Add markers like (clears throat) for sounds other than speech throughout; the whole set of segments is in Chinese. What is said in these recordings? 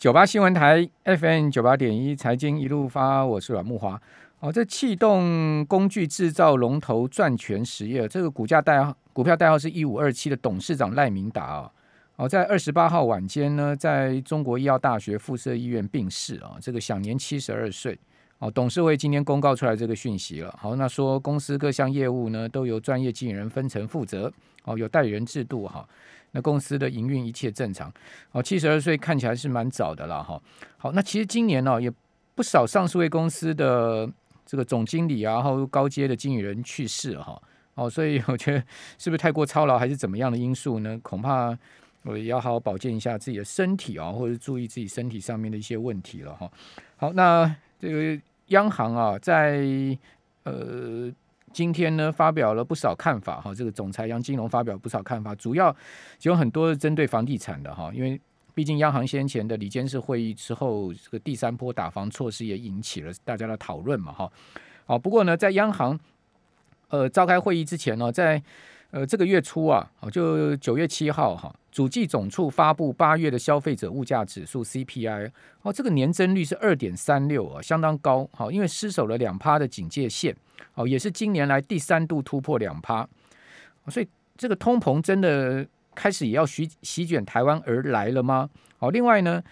九八新闻台 FM 九八点一财经一路发，我是阮木华。哦，这气动工具制造龙头赚全实业，这个股价代号股票代号是一五二七的董事长赖明达啊。哦，在二十八号晚间呢，在中国医药大学附设医院病逝啊，这个享年七十二岁。哦，董事会今天公告出来这个讯息了。好，那说公司各项业务呢都由专业经理人分成负责。哦，有代理人制度哈。那公司的营运一切正常。哦，七十二岁看起来是蛮早的了哈。好，那其实今年呢也不少上市位公司的这个总经理啊，然后高阶的经理人去世哈。哦，所以我觉得是不是太过操劳还是怎么样的因素呢？恐怕我也要好好保健一下自己的身体啊，或者注意自己身体上面的一些问题了哈。好，那这个央行啊，在呃。今天呢，发表了不少看法哈。这个总裁杨金龙发表不少看法，主要有很多针对房地产的哈。因为毕竟央行先前的里监事会议之后，这个第三波打房措施也引起了大家的讨论嘛哈。好，不过呢，在央行呃召开会议之前呢，在呃这个月初啊，就九月七号哈，主计总处发布八月的消费者物价指数 CPI，哦，这个年增率是二点三六啊，相当高。好，因为失守了两趴的警戒线。哦，也是今年来第三度突破两趴，所以这个通膨真的开始也要席席卷台湾而来了吗？哦，另外呢，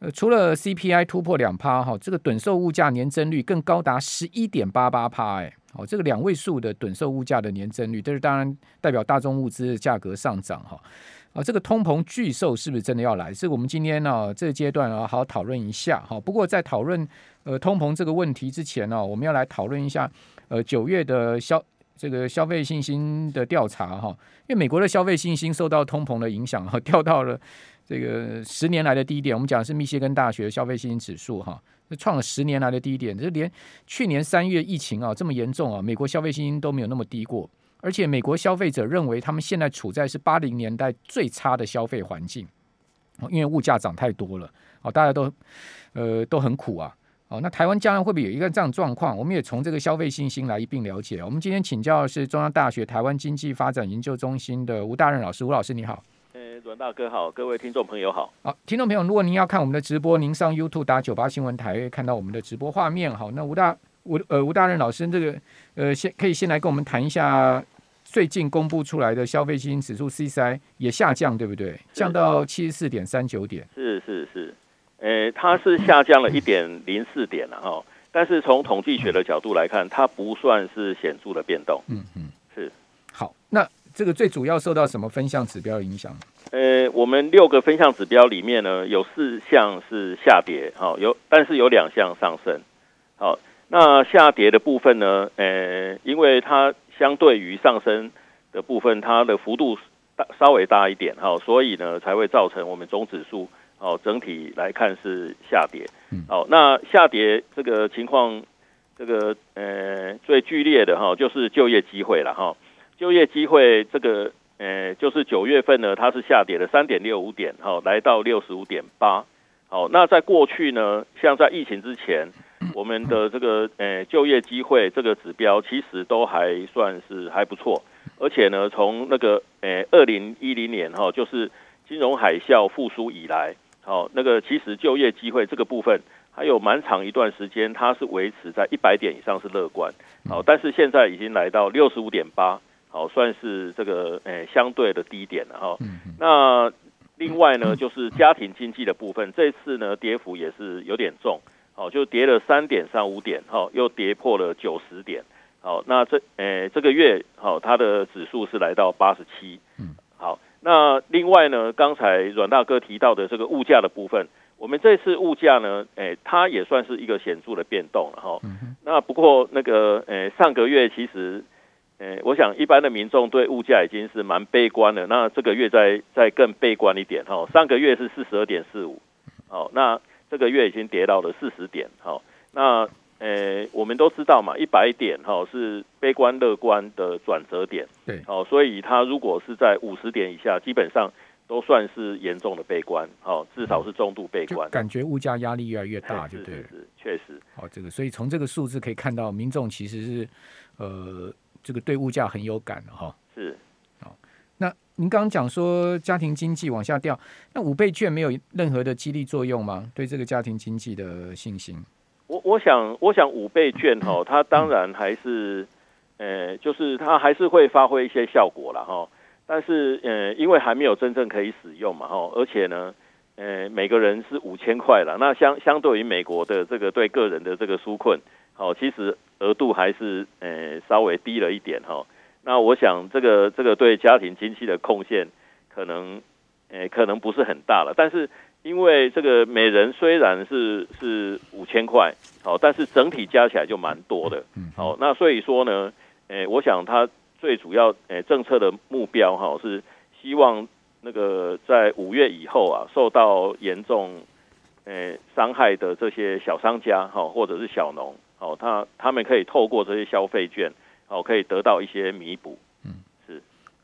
呃，除了 CPI 突破两趴，哈，这个趸售物价年增率更高达十一点八八趴，哎，哦，这个两位数的趸售物价的年增率，这是当然代表大宗物资的价格上涨，哈，啊，这个通膨巨兽是不是真的要来？是我们今天呢这个阶段啊，好好讨论一下，哈。不过在讨论呃通膨这个问题之前呢，我们要来讨论一下。呃，九月的消这个消费信心的调查哈，因为美国的消费信心受到通膨的影响哈，(laughs) 掉到了这个十年来的低点。我们讲的是密歇根大学消费信心指数哈，创了十年来的低点。这连去年三月疫情啊这么严重啊，美国消费信心都没有那么低过。而且美国消费者认为他们现在处在是八零年代最差的消费环境，因为物价涨太多了，哦，大家都呃都很苦啊。哦，那台湾将来会不会有一个这样状况？我们也从这个消费信心来一并了解。我们今天请教的是中央大学台湾经济发展研究中心的吴大任老师，吴老师你好。呃，阮大哥好，各位听众朋友好。好，听众朋友，如果您要看我们的直播，您上 YouTube 打九八新闻台，看到我们的直播画面。好，那吴大吴呃吴大任老师，这个呃先可以先来跟我们谈一下最近公布出来的消费信心指数 CCI 也下降，对不对？降到七十四点三九点。是是是。呃，它是下降了一点零四点了哈，但是从统计学的角度来看，它不算是显著的变动。嗯嗯，是。好，那这个最主要受到什么分项指标影响？呃，我们六个分项指标里面呢，有四项是下跌，好，有但是有两项上升。好，那下跌的部分呢，呃，因为它相对于上升的部分，它的幅度大稍微大一点，哈，所以呢才会造成我们总指数。哦，整体来看是下跌。好，那下跌这个情况，这个呃最剧烈的哈，就是就业机会了哈。就业机会这个呃，就是九月份呢，它是下跌了三点六五点，好，来到六十五点八。好，那在过去呢，像在疫情之前，我们的这个呃就业机会这个指标其实都还算是还不错，而且呢，从那个呃二零一零年哈，就是金融海啸复苏以来。好，那个其实就业机会这个部分还有蛮长一段时间，它是维持在一百点以上是乐观。好，但是现在已经来到六十五点八，好，算是这个诶相对的低点了哈。那另外呢，就是家庭经济的部分，这次呢跌幅也是有点重，哦，就跌了三点三五点，哈，又跌破了九十点。好，那这诶这个月好，它的指数是来到八十七。嗯，好。那另外呢，刚才阮大哥提到的这个物价的部分，我们这次物价呢，诶，它也算是一个显著的变动了哈。那不过那个，诶，上个月其实，诶，我想一般的民众对物价已经是蛮悲观的。那这个月再再更悲观一点哈，上个月是四十二点四五，好，那这个月已经跌到了四十点，好，那。呃，我们都知道嘛，一百点哈是悲观乐观的转折点，对，好，所以它如果是在五十点以下，基本上都算是严重的悲观，好，至少是中度悲观，感觉物价压力越来越大，就对，是确实，好，这个，所以从这个数字可以看到，民众其实是呃，这个对物价很有感的哈，是，哦，那您刚刚讲说家庭经济往下掉，那五倍券没有任何的激励作用吗？对这个家庭经济的信心？我我想，我想五倍券哈，它当然还是，呃，就是它还是会发挥一些效果了哈。但是，呃，因为还没有真正可以使用嘛哈，而且呢，呃，每个人是五千块了，那相相对于美国的这个对个人的这个纾困，好，其实额度还是呃稍微低了一点哈。那我想，这个这个对家庭经济的贡献可能，呃，可能不是很大了，但是。因为这个每人虽然是是五千块，好，但是整体加起来就蛮多的，好，那所以说呢，诶，我想他最主要诶政策的目标哈是希望那个在五月以后啊受到严重诶伤害的这些小商家哈或者是小农，好，他他们可以透过这些消费券，哦，可以得到一些弥补，嗯，是，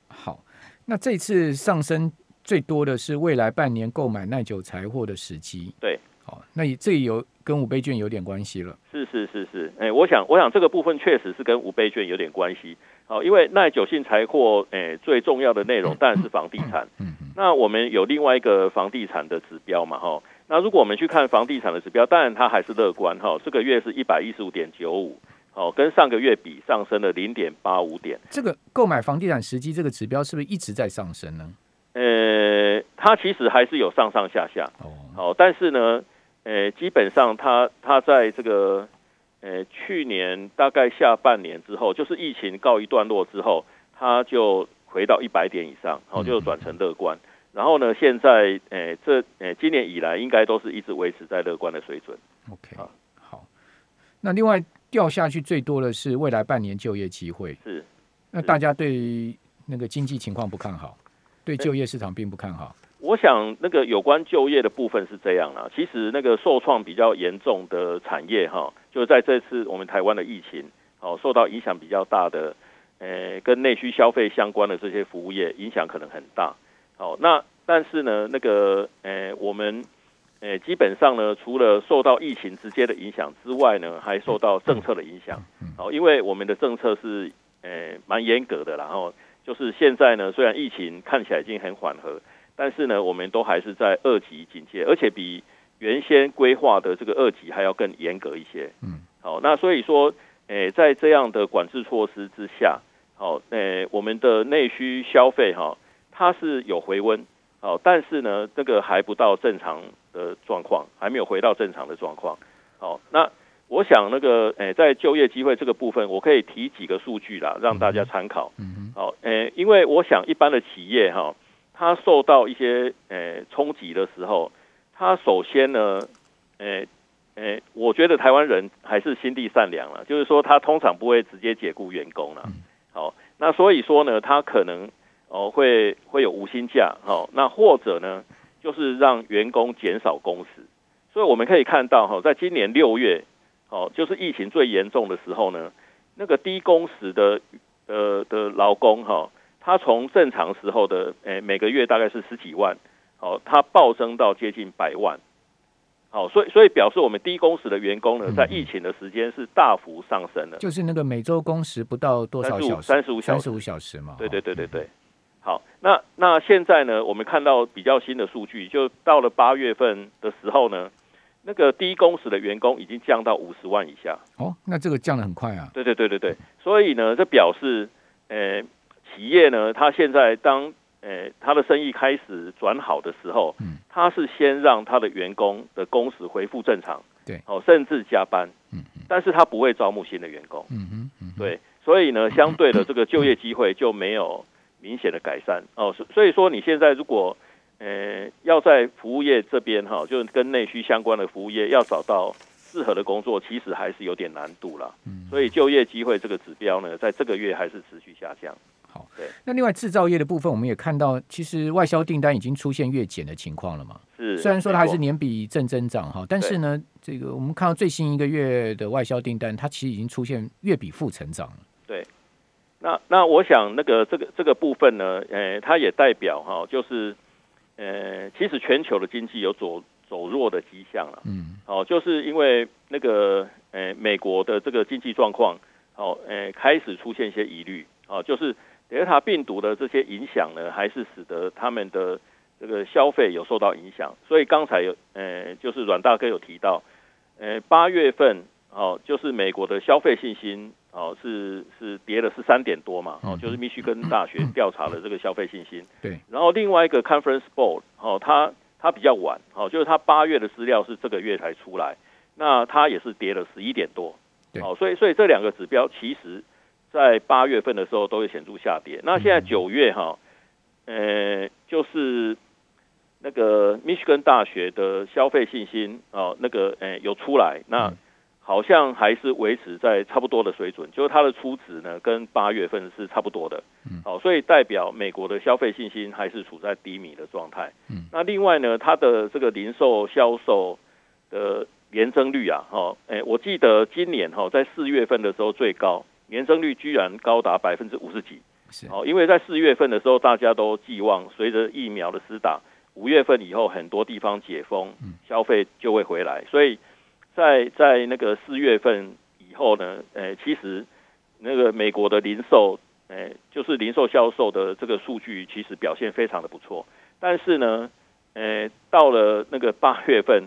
好，那这次上升。最多的是未来半年购买耐久财货的时机。对，好，那这有跟五倍券有点关系了。是是是是，哎，我想我想这个部分确实是跟五倍券有点关系。好，因为耐久性财货，哎，最重要的内容当然是房地产。嗯嗯。那我们有另外一个房地产的指标嘛？哈，那如果我们去看房地产的指标，当然它还是乐观。哈，这个月是一百一十五点九五，好，跟上个月比上升了零点八五点。这个购买房地产时机这个指标是不是一直在上升呢？呃，它其实还是有上上下下，哦好，但是呢，呃，基本上它它在这个呃去年大概下半年之后，就是疫情告一段落之后，它就回到一百点以上，然后就转成乐观，然后呢，现在呃这呃今年以来应该都是一直维持在乐观的水准。OK，好，那另外掉下去最多的是未来半年就业机会，是，那大家对那个经济情况不看好。对就业市场并不看好。我想那个有关就业的部分是这样啦。其实那个受创比较严重的产业哈，就是在这次我们台湾的疫情哦受到影响比较大的，呃，跟内需消费相关的这些服务业影响可能很大。好，那但是呢，那个呃，我们呃基本上呢，除了受到疫情直接的影响之外呢，还受到政策的影响。好，因为我们的政策是呃蛮严格的，然后。就是现在呢，虽然疫情看起来已经很缓和，但是呢，我们都还是在二级警戒，而且比原先规划的这个二级还要更严格一些。嗯，好，那所以说，诶，在这样的管制措施之下，好，诶，我们的内需消费哈，它是有回温，好，但是呢，这个还不到正常的状况，还没有回到正常的状况。好，那。我想那个诶，在就业机会这个部分，我可以提几个数据啦，让大家参考。嗯好，诶，因为我想一般的企业哈，它受到一些诶冲击的时候，它首先呢，诶诶，我觉得台湾人还是心地善良了，就是说他通常不会直接解雇员工了。好，那所以说呢，他可能哦会会有无薪假，好，那或者呢，就是让员工减少工时。所以我们可以看到哈，在今年六月。哦，就是疫情最严重的时候呢，那个低工时的呃的劳工哈，他从正常时候的诶每个月大概是十几万，哦，他暴增到接近百万，好，所以所以表示我们低工时的员工呢，在疫情的时间是大幅上升的，就是那个每周工时不到多少小时，三十五三十五小时嘛，对对对对对，好，那那现在呢，我们看到比较新的数据，就到了八月份的时候呢。那个低工时的员工已经降到五十万以下。哦，那这个降的很快啊。对对对对对，所以呢，这表示，呃，企业呢，他现在当呃他的生意开始转好的时候，嗯，他是先让他的员工的工时恢复正常，对，哦，甚至加班，嗯，但是他不会招募新的员工，嗯哼，对，所以呢，相对的这个就业机会就没有明显的改善哦，所以说你现在如果呃，要在服务业这边哈，就跟内需相关的服务业要找到适合的工作，其实还是有点难度了。嗯，所以就业机会这个指标呢，在这个月还是持续下降。好，对。那另外制造业的部分，我们也看到，其实外销订单已经出现月减的情况了嘛？是。虽然说它还是年比正增长哈，但是呢，这个我们看到最新一个月的外销订单，它其实已经出现月比负成长了。对。那那我想，那个这个这个部分呢，呃，它也代表哈，就是。呃，其实全球的经济有走走弱的迹象了。嗯，哦，就是因为那个呃，美国的这个经济状况，好，呃，开始出现一些疑虑。哦，就是德尔塔病毒的这些影响呢，还是使得他们的这个消费有受到影响。所以刚才有呃，就是阮大哥有提到，呃，八月份哦，就是美国的消费信心哦是是跌了十三点多嘛，哦，就是密歇根大学调查了这个消费信心。对。然后另外一个 Conference Board 哦，它它比较晚，哦，就是它八月的资料是这个月才出来，那它也是跌了十一点多。哦，所以所以这两个指标其实，在八月份的时候都会显著下跌。那现在九月哈，呃，就是那个密歇根大学的消费信心哦，那个呃有出来，那好像还是维持在差不多的水准，就是它的初值呢跟八月份是差不多的。好，所以代表美国的消费信心还是处在低迷的状态。嗯，那另外呢，它的这个零售销售的。年增率啊，哈，哎，我记得今年哈，在四月份的时候最高年增率居然高达百分之五十几，是哦，因为在四月份的时候，大家都寄望随着疫苗的施打，五月份以后很多地方解封，消费就会回来，所以在在那个四月份以后呢，诶，其实那个美国的零售，诶，就是零售销售的这个数据其实表现非常的不错，但是呢，诶，到了那个八月份。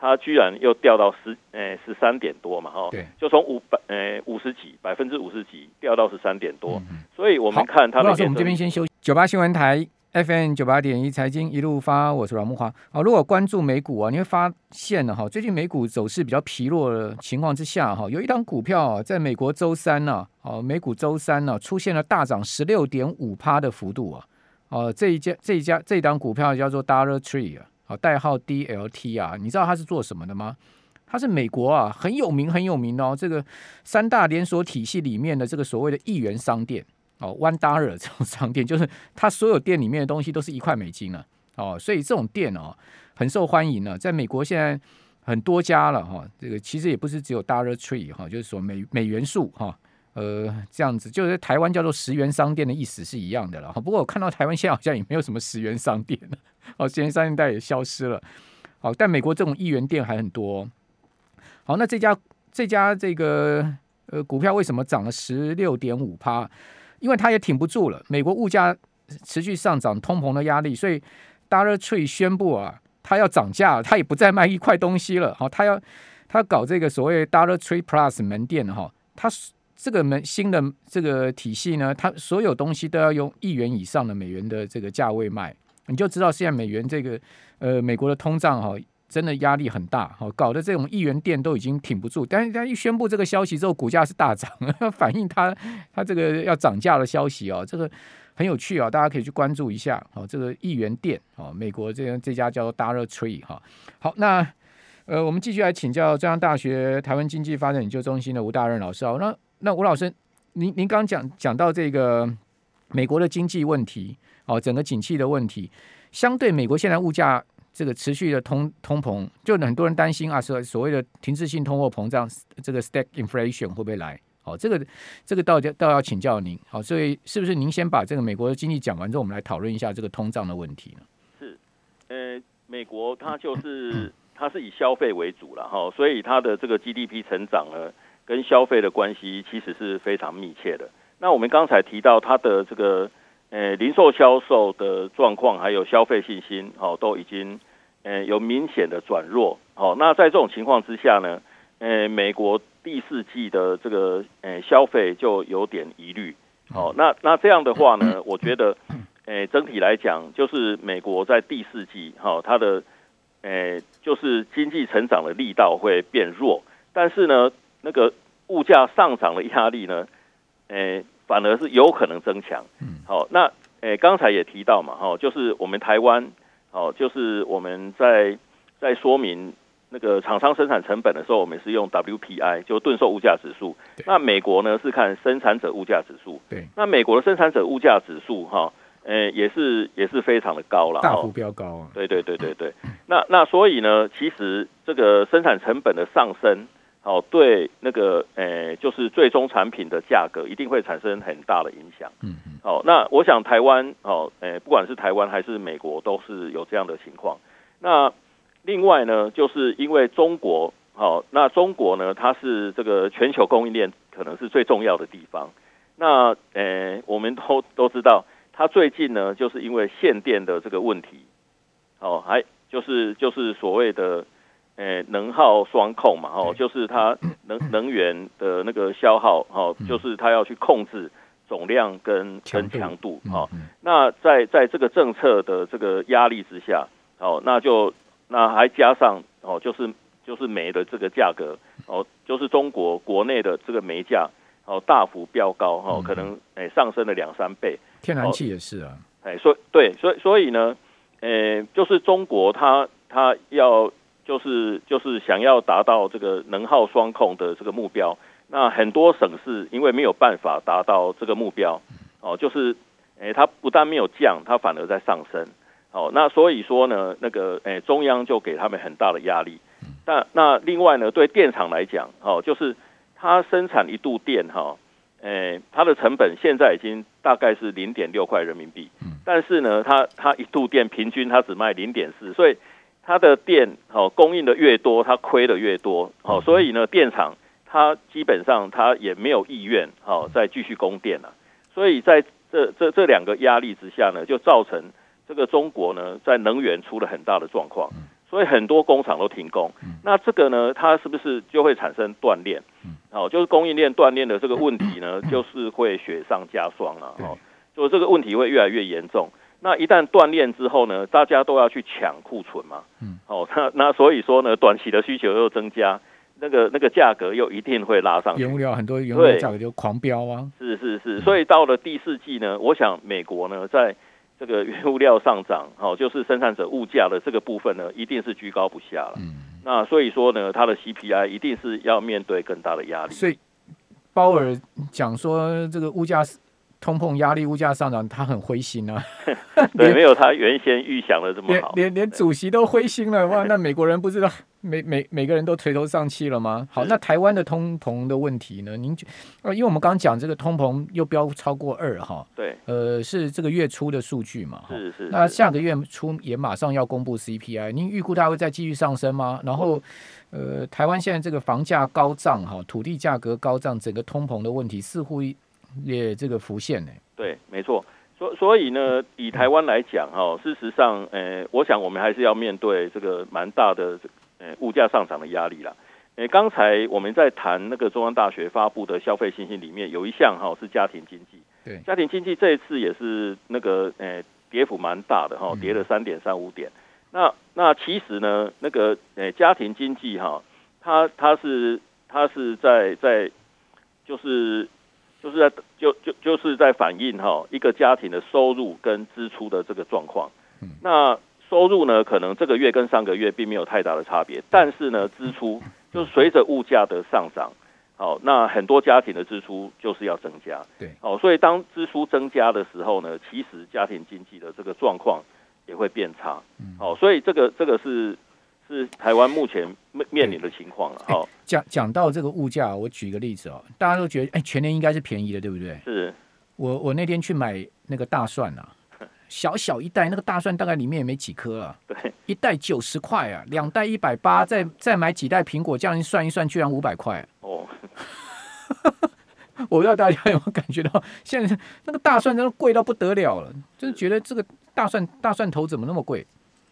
它居然又掉到十呃十三点多嘛，哈，对，就从五百呃五十几百分之五十几掉到十三点多，所以我们看它。老师，我们这边先休息。九八新闻台 FM 九八点一财经一路发，我是阮木华。好，如果关注美股啊，你会发现呢，哈，最近美股走势比较疲弱的情况之下，哈，有一档股票啊，在美国周三呢，哦，美股周三呢出现了大涨十六点五趴的幅度啊，哦，这一家这一家这一档股票叫做 Dollar Tree 啊。代号 DLT 啊，你知道它是做什么的吗？它是美国啊很有名很有名哦，这个三大连锁体系里面的这个所谓的一元商店哦，One Dollar (laughs) 这种商店，就是它所有店里面的东西都是一块美金了哦，所以这种店哦很受欢迎呢，在美国现在很多家了哈，这个其实也不是只有 Dollar Tree 哈，就是说美美元素哈。呃，这样子就是台湾叫做十元商店的意思是一样的了。不过我看到台湾现在好像也没有什么十元商店了，哦，十元商店带也消失了。好，但美国这种一元店还很多。好，那这家这家这个呃股票为什么涨了十六点五趴？因为它也挺不住了，美国物价持续上涨，通膨的压力，所以 Dollar Tree 宣布啊，它要涨价，它也不再卖一块东西了。好，它要它搞这个所谓 Dollar Tree Plus 门店哈，它是。这个门新的这个体系呢，它所有东西都要用一元以上的美元的这个价位卖，你就知道现在美元这个呃美国的通胀哈，真的压力很大哈，搞得这种一元店都已经挺不住。但是他一宣布这个消息之后，股价是大涨，(laughs) 反映它它这个要涨价的消息哦，这个很有趣啊，大家可以去关注一下哦。这个一元店哦，美国这这家叫做 Dollar Tree 哈。好，那呃我们继续来请教中央大学台湾经济发展研究中心的吴大任老师哦，那。那吴老师，您您刚讲讲到这个美国的经济问题哦，整个景气的问题，相对美国现在物价这个持续的通通膨，就很多人担心啊，所所谓的停滞性通货膨胀，这个 stack inflation 会不会来？哦，这个这个倒倒要请教您。好，所以是不是您先把这个美国的经济讲完之后，我们来讨论一下这个通胀的问题呢？是，呃，美国它就是 (clears throat) 它是以消费为主了哈，所以它的这个 GDP 成长呢。跟消费的关系其实是非常密切的。那我们刚才提到它的这个呃零售销售的状况，还有消费信心，哦，都已经呃有明显的转弱。哦，那在这种情况之下呢，呃，美国第四季的这个呃消费就有点疑虑。哦，那那这样的话呢，我觉得，呃，整体来讲，就是美国在第四季，哈，它的呃就是经济成长的力道会变弱，但是呢。那个物价上涨的压力呢，诶，反而是有可能增强。嗯，好，那诶，刚才也提到嘛，哈，就是我们台湾，哦，就是我们在在说明那个厂商生产成本的时候，我们是用 WPI，就吨售物价指数。那美国呢是看生产者物价指数。对。那美国的生产者物价指数，哈，呃，也是也是非常的高了，大幅飙高啊。对对对对对。那那所以呢，其实这个生产成本的上升。哦，对，那个，诶，就是最终产品的价格一定会产生很大的影响。嗯嗯。好，那我想台湾，哦，诶，不管是台湾还是美国，都是有这样的情况。那另外呢，就是因为中国，好，那中国呢，它是这个全球供应链可能是最重要的地方。那呃，我们都都知道，它最近呢，就是因为限电的这个问题，哦，还就是就是所谓的呃能耗双控嘛，哦，就是它能 (clears throat) 能源的那个消耗，哦，就是它要去控制总量跟跟强度，哦，那在在这个政策的这个压力之下，哦，那就那还加上哦，就是就是煤的这个价格，哦，就是中国国内的这个煤价。哦，大幅飙高哈，可能诶上升了两三倍。天然气也是啊，哎，所对，所以所以呢，诶，就是中国它它要就是就是想要达到这个能耗双控的这个目标，那很多省市因为没有办法达到这个目标，哦，就是诶，它不但没有降，它反而在上升。哦，那所以说呢，那个诶，中央就给他们很大的压力。但那另外呢，对电厂来讲，哦，就是。它生产一度电哈，诶，它的成本现在已经大概是零点六块人民币，但是呢，它它一度电平均它只卖零点四，所以它的电哦供应的越多，它亏的越多，哦，所以呢，电厂它基本上它也没有意愿哦再继续供电了，所以在这这这两个压力之下呢，就造成这个中国呢在能源出了很大的状况。所以很多工厂都停工，那这个呢，它是不是就会产生断裂？哦，就是供应链断裂的这个问题呢，(coughs) 就是会雪上加霜了。哦，就这个问题会越来越严重。那一旦断裂之后呢，大家都要去抢库存嘛。嗯。哦，(laughs) 那那所以说呢，短期的需求又增加，那个那个价格又一定会拉上。原物料很多原物料价格就狂飙啊。是是是，所以到了第四季呢，我想美国呢在。这个原物料上涨，(laughs) 哦，就是生产者物价的这个部分呢，一定是居高不下了。嗯，那所以说呢，它的 CPI 一定是要面对更大的压力。所以鲍尔讲说，这个物价通膨压力、物价上涨，他很灰心啊。(laughs) 对，没有他原先预想的这么好。连连主席都灰心了，哇！(laughs) 那美国人不知道。每每每个人都垂头丧气了吗？好，那台湾的通膨的问题呢？您呃，因为我们刚刚讲这个通膨又飙超过二哈，对，呃，是这个月初的数据嘛？是是。那下个月初也马上要公布 CPI，您预估它会再继续上升吗？然后，呃，台湾现在这个房价高涨哈，土地价格高涨，整个通膨的问题似乎也这个浮现呢。对，没错。所所以呢，以台湾来讲哈，事实上，呃，我想我们还是要面对这个蛮大的。呃，物价上涨的压力啦。诶，刚才我们在谈那个中央大学发布的消费信心里面有一项哈是家庭经济，对，家庭经济这一次也是那个诶跌幅蛮大的哈，跌了三点三五点。那那其实呢，那个诶家庭经济哈，它它是它是在在就是就是在就就就是在反映哈一个家庭的收入跟支出的这个状况。那收入呢，可能这个月跟上个月并没有太大的差别，但是呢，支出就是随着物价的上涨，好，那很多家庭的支出就是要增加，对，哦，所以当支出增加的时候呢，其实家庭经济的这个状况也会变差，好，所以这个这个是是台湾目前面面临的情况了。好，讲讲到这个物价，我举一个例子哦，大家都觉得哎，全年应该是便宜的，对不对？是，我我那天去买那个大蒜啊。(laughs) 小小一袋，那个大蒜大概里面也没几颗啊。对，一袋九十块啊，两袋一百八，再再买几袋苹果，这样一算一算，居然五百块。哦，(laughs) 我不知道大家有没有感觉到，现在那个大蒜真的贵到不得了了，就是觉得这个大蒜大蒜头怎么那么贵？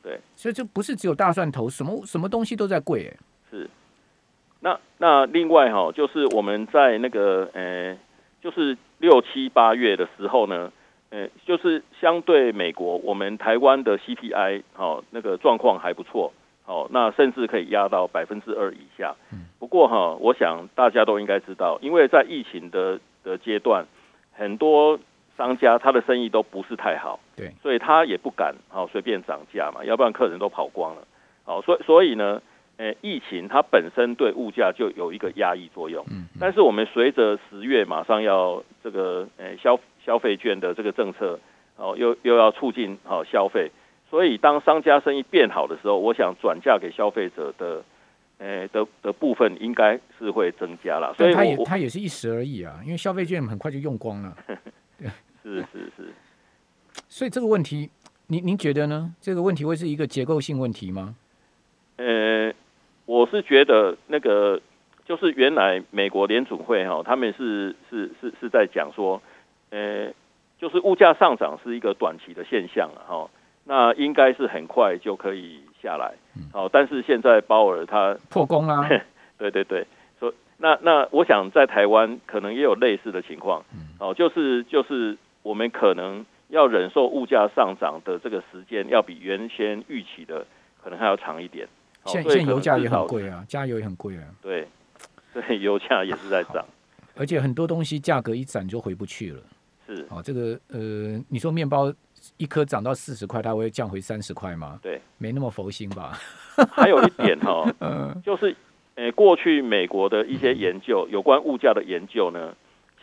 对，所以就不是只有大蒜头，什么什么东西都在贵。哎，是。那那另外哈，就是我们在那个呃，就是六七八月的时候呢。呃，就是相对美国，我们台湾的 CPI 哦那个状况还不错，哦那甚至可以压到百分之二以下。不过哈，我想大家都应该知道，因为在疫情的的阶段，很多商家他的生意都不是太好，对，所以他也不敢好随便涨价嘛，要不然客人都跑光了。好，所以所以呢，呃，疫情它本身对物价就有一个压抑作用。嗯，但是我们随着十月马上要这个呃消。消费券的这个政策，哦，又又要促进好消费，所以当商家生意变好的时候，我想转嫁给消费者的，诶的的部分应该是会增加了。所以它也它也是一时而已啊，因为消费券很快就用光了。(laughs) 是是是，所以这个问题，您您觉得呢？这个问题会是一个结构性问题吗？呃，我是觉得那个就是原来美国联储会哈，他们是是是是在讲说，呃，就是物价上涨是一个短期的现象了哈，那应该是很快就可以下来，好，但是现在鲍尔他破功啦，对 (laughs) 对对，说那那我想在台湾可能也有类似的情况，哦，就是就是我们可能要忍受物价上涨的这个时间，要比原先预期的可能还要长一点。现现油价也很贵啊，加油也很贵啊。对。(laughs) 对，油价也是在涨，而且很多东西价格一涨就回不去了。是，哦，这个呃，你说面包一颗涨到四十块，它会降回三十块吗？对，没那么佛心吧。(laughs) 还有一点哈，(laughs) 就是呃，过去美国的一些研究，有关物价的研究呢，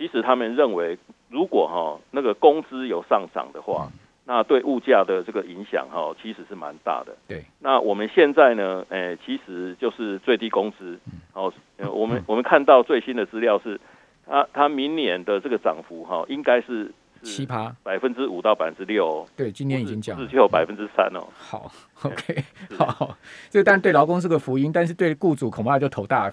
其实他们认为，如果哈那个工资有上涨的话。那对物价的这个影响哈，其实是蛮大的。对，那我们现在呢，诶，其实就是最低工资。哦，我们我们看到最新的资料是，它它明年的这个涨幅哈，应该是七趴，百分之五到百分之六。对，今年已经降，只有百分之三哦。好，(laughs) OK，好，这个当然对劳工是个福音，但是对雇主恐怕就头大